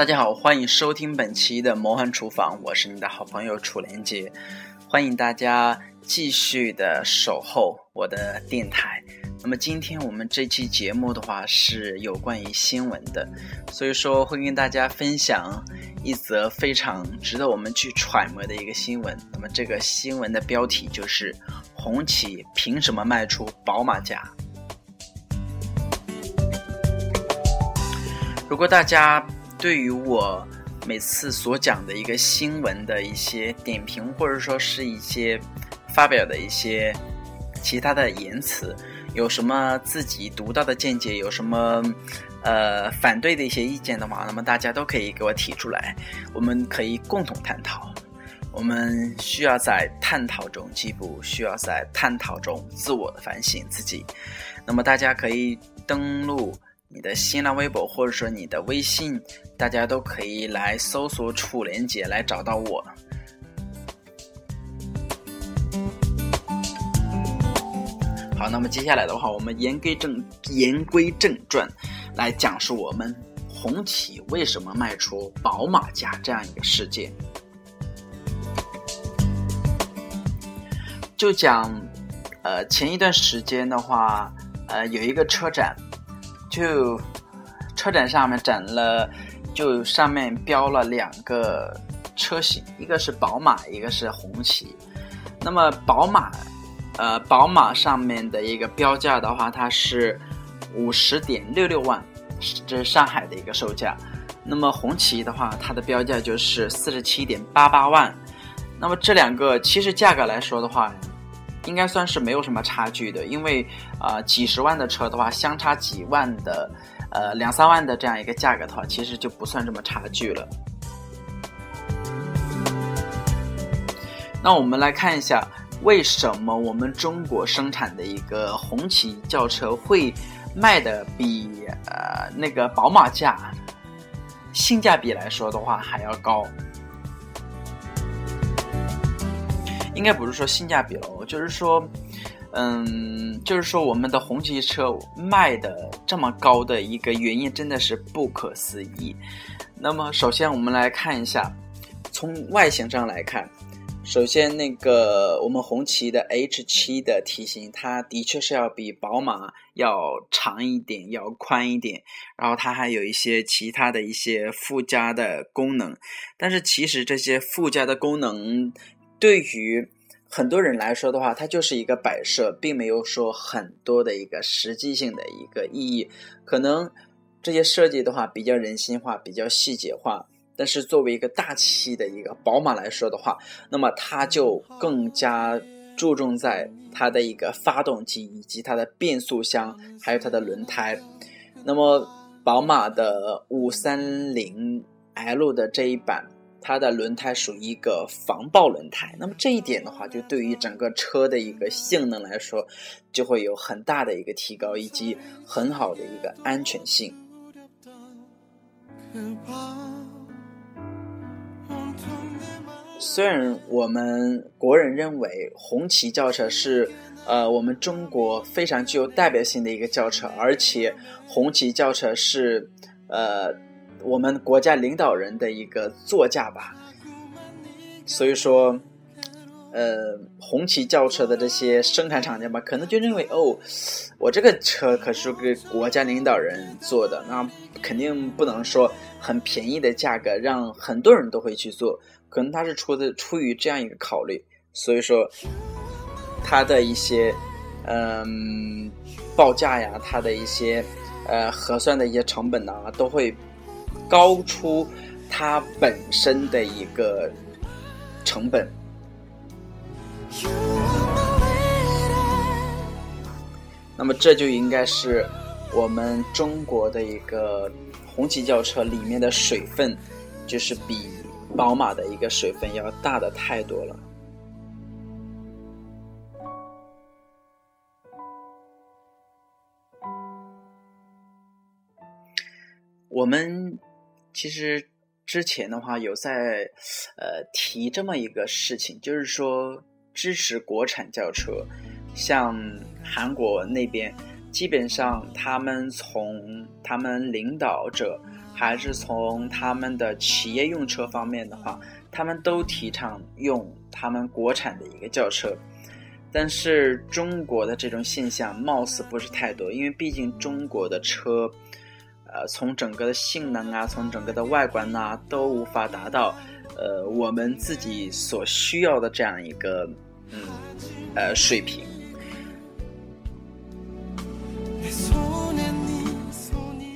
大家好，欢迎收听本期的魔幻厨房，我是你的好朋友楚连杰，欢迎大家继续的守候我的电台。那么今天我们这期节目的话是有关于新闻的，所以说会跟大家分享一则非常值得我们去揣摩的一个新闻。那么这个新闻的标题就是红旗凭什么卖出宝马价？如果大家对于我每次所讲的一个新闻的一些点评，或者说是一些发表的一些其他的言辞，有什么自己独到的见解，有什么呃反对的一些意见的话，那么大家都可以给我提出来，我们可以共同探讨。我们需要在探讨中进步，需要在探讨中自我的反省自己。那么大家可以登录。你的新浪微博或者说你的微信，大家都可以来搜索“楚连杰”来找到我。好，那么接下来的话，我们言归正言归正传，来讲述我们红旗为什么卖出宝马价这样一个事件。就讲，呃，前一段时间的话，呃，有一个车展。就车展上面展了，就上面标了两个车型，一个是宝马，一个是红旗。那么宝马，呃，宝马上面的一个标价的话，它是五十点六六万，这是上海的一个售价。那么红旗的话，它的标价就是四十七点八八万。那么这两个其实价格来说的话，应该算是没有什么差距的，因为啊，几十万的车的话，相差几万的，呃，两三万的这样一个价格的话，其实就不算这么差距了。那我们来看一下，为什么我们中国生产的一个红旗轿车会卖的比呃那个宝马价性价比来说的话还要高？应该不是说性价比了，就是说，嗯，就是说我们的红旗车卖的这么高的一个原因真的是不可思议。那么，首先我们来看一下，从外形上来看，首先那个我们红旗的 H7 的体型，它的确是要比宝马要长一点，要宽一点，然后它还有一些其他的一些附加的功能，但是其实这些附加的功能。对于很多人来说的话，它就是一个摆设，并没有说很多的一个实际性的一个意义。可能这些设计的话比较人性化，比较细节化。但是作为一个大气的一个宝马来说的话，那么它就更加注重在它的一个发动机以及它的变速箱，还有它的轮胎。那么宝马的五三零 L 的这一版。它的轮胎属于一个防爆轮胎，那么这一点的话，就对于整个车的一个性能来说，就会有很大的一个提高，以及很好的一个安全性。虽然我们国人认为红旗轿车是呃我们中国非常具有代表性的一个轿车，而且红旗轿车是呃。我们国家领导人的一个座驾吧，所以说，呃，红旗轿车的这些生产厂家吧，可能就认为哦，我这个车可是给国家领导人做的，那肯定不能说很便宜的价格让很多人都会去做，可能他是出的出于这样一个考虑，所以说，他的一些嗯报价呀，他的一些呃核算的一些成本呐，都会。高出它本身的一个成本，那么这就应该是我们中国的一个红旗轿车里面的水分，就是比宝马的一个水分要大的太多了。我们。其实之前的话有在呃提这么一个事情，就是说支持国产轿车，像韩国那边，基本上他们从他们领导者还是从他们的企业用车方面的话，他们都提倡用他们国产的一个轿车。但是中国的这种现象貌似不是太多，因为毕竟中国的车，呃，从整个的性能啊，从整个的外观呐，都无法达到，呃，我们自己所需要的这样一个，嗯，呃，水平。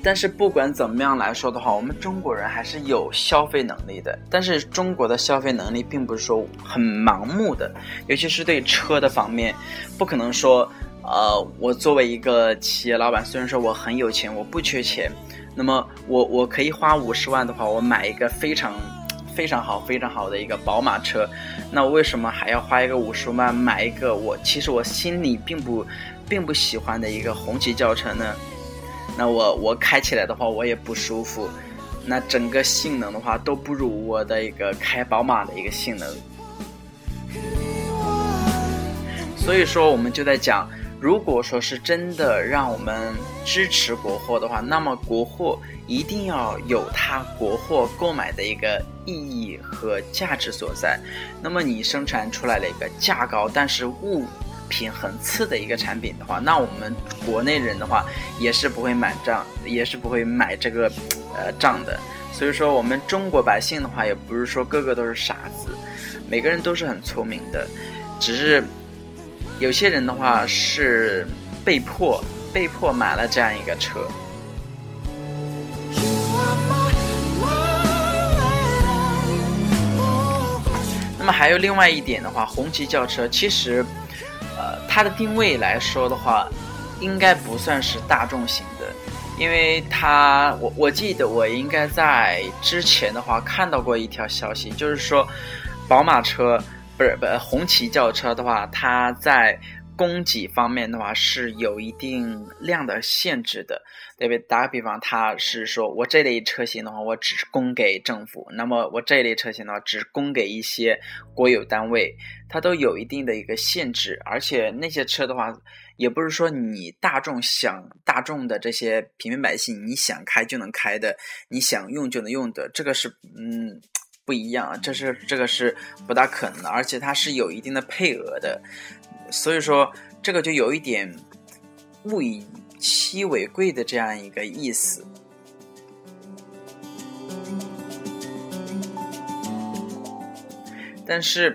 但是不管怎么样来说的话，我们中国人还是有消费能力的。但是中国的消费能力并不是说很盲目的，尤其是对车的方面，不可能说，呃，我作为一个企业老板，虽然说我很有钱，我不缺钱，那么我我可以花五十万的话，我买一个非常非常好、非常好的一个宝马车，那为什么还要花一个五十万买一个我其实我心里并不并不喜欢的一个红旗轿车呢？那我我开起来的话，我也不舒服。那整个性能的话，都不如我的一个开宝马的一个性能。所以说，我们就在讲，如果说是真的让我们支持国货的话，那么国货一定要有它国货购买的一个意义和价值所在。那么你生产出来了一个价高，但是物。品很次的一个产品的话，那我们国内人的话也是不会买账，也是不会买这个呃账的。所以说，我们中国百姓的话，也不是说个个都是傻子，每个人都是很聪明的，只是有些人的话是被迫被迫买了这样一个车。那么还有另外一点的话，红旗轿车其实。呃，它的定位来说的话，应该不算是大众型的，因为它，我我记得我应该在之前的话看到过一条消息，就是说，宝马车不是不红旗轿车的话，它在。供给方面的话是有一定量的限制的，对不对？打个比方，它是说我这类车型的话，我只供给政府；那么我这类车型的话，只供给一些国有单位，它都有一定的一个限制。而且那些车的话，也不是说你大众想大众的这些平民百姓你想开就能开的，你想用就能用的，这个是嗯不一样，这是这个是不大可能的，而且它是有一定的配额的。所以说，这个就有一点物以稀为贵的这样一个意思。但是，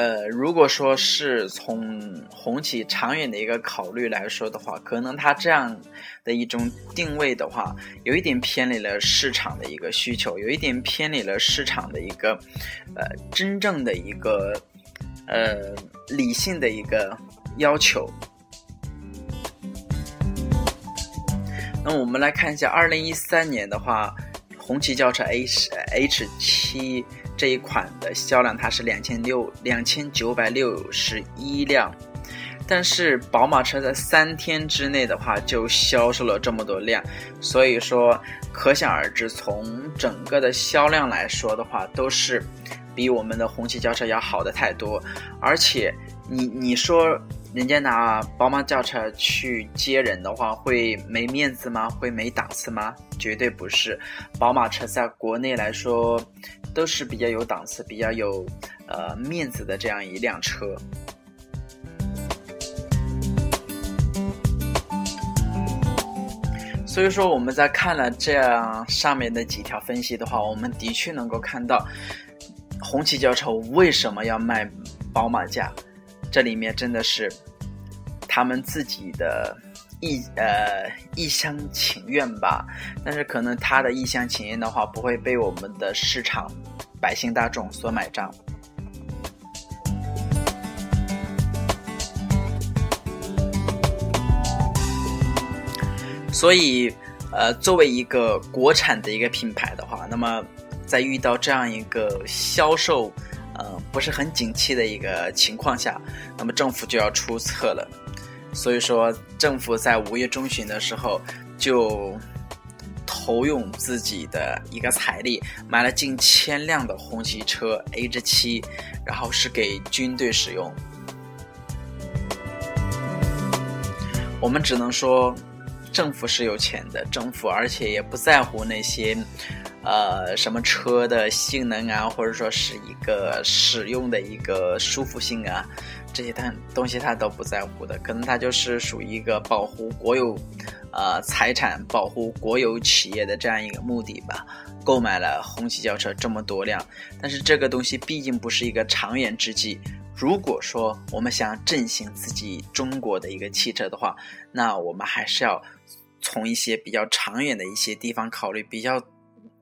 呃，如果说是从红旗长远的一个考虑来说的话，可能它这样的一种定位的话，有一点偏离了市场的一个需求，有一点偏离了市场的一个呃真正的一个。呃，理性的一个要求。那我们来看一下，二零一三年的话，红旗轿车 H H 七这一款的销量，它是两千六两千九百六十一辆，但是宝马车在三天之内的话就销售了这么多辆，所以说可想而知，从整个的销量来说的话，都是。比我们的红旗轿车要好的太多，而且你你说人家拿宝马轿车去接人的话，会没面子吗？会没档次吗？绝对不是，宝马车在国内来说都是比较有档次、比较有呃面子的这样一辆车。所以说我们在看了这样上面的几条分析的话，我们的确能够看到。红旗轿车为什么要卖宝马价？这里面真的是他们自己的一呃一厢情愿吧。但是可能他的一厢情愿的话，不会被我们的市场百姓大众所买账。所以，呃，作为一个国产的一个品牌的话，那么。在遇到这样一个销售，呃，不是很景气的一个情况下，那么政府就要出策了。所以说，政府在五月中旬的时候就投用自己的一个财力，买了近千辆的红旗车 H 七，然后是给军队使用。我们只能说，政府是有钱的，政府而且也不在乎那些，呃，什么车的性能啊，或者说是一个使用的一个舒服性啊，这些他东西他都不在乎的，可能他就是属于一个保护国有，呃，财产保护国有企业的这样一个目的吧，购买了红旗轿车这么多辆，但是这个东西毕竟不是一个长远之计。如果说我们想振兴自己中国的一个汽车的话，那我们还是要从一些比较长远的一些地方考虑，比较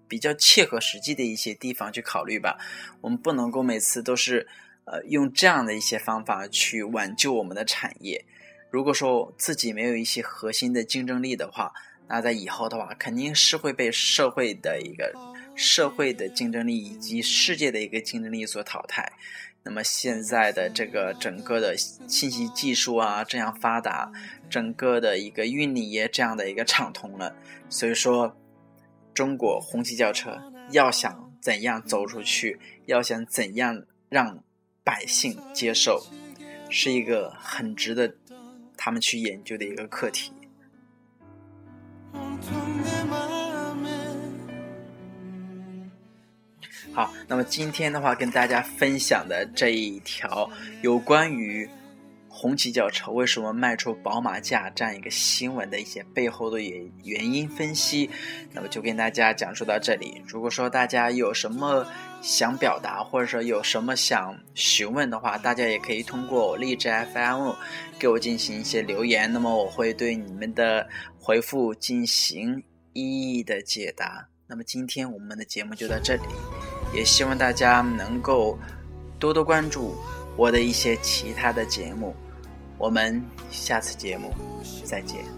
比较切合实际的一些地方去考虑吧。我们不能够每次都是呃用这样的一些方法去挽救我们的产业。如果说自己没有一些核心的竞争力的话，那在以后的话肯定是会被社会的一个社会的竞争力以及世界的一个竞争力所淘汰。那么现在的这个整个的信息技术啊这样发达，整个的一个运力也这样的一个畅通了，所以说，中国红旗轿车要想怎样走出去，要想怎样让百姓接受，是一个很值得他们去研究的一个课题。好，那么今天的话，跟大家分享的这一条有关于红旗轿车为什么卖出宝马价这样一个新闻的一些背后的原原因分析，那么就跟大家讲述到这里。如果说大家有什么想表达，或者说有什么想询问的话，大家也可以通过荔枝 FM 给我进行一些留言，那么我会对你们的回复进行一一的解答。那么今天我们的节目就到这里。也希望大家能够多多关注我的一些其他的节目，我们下次节目再见。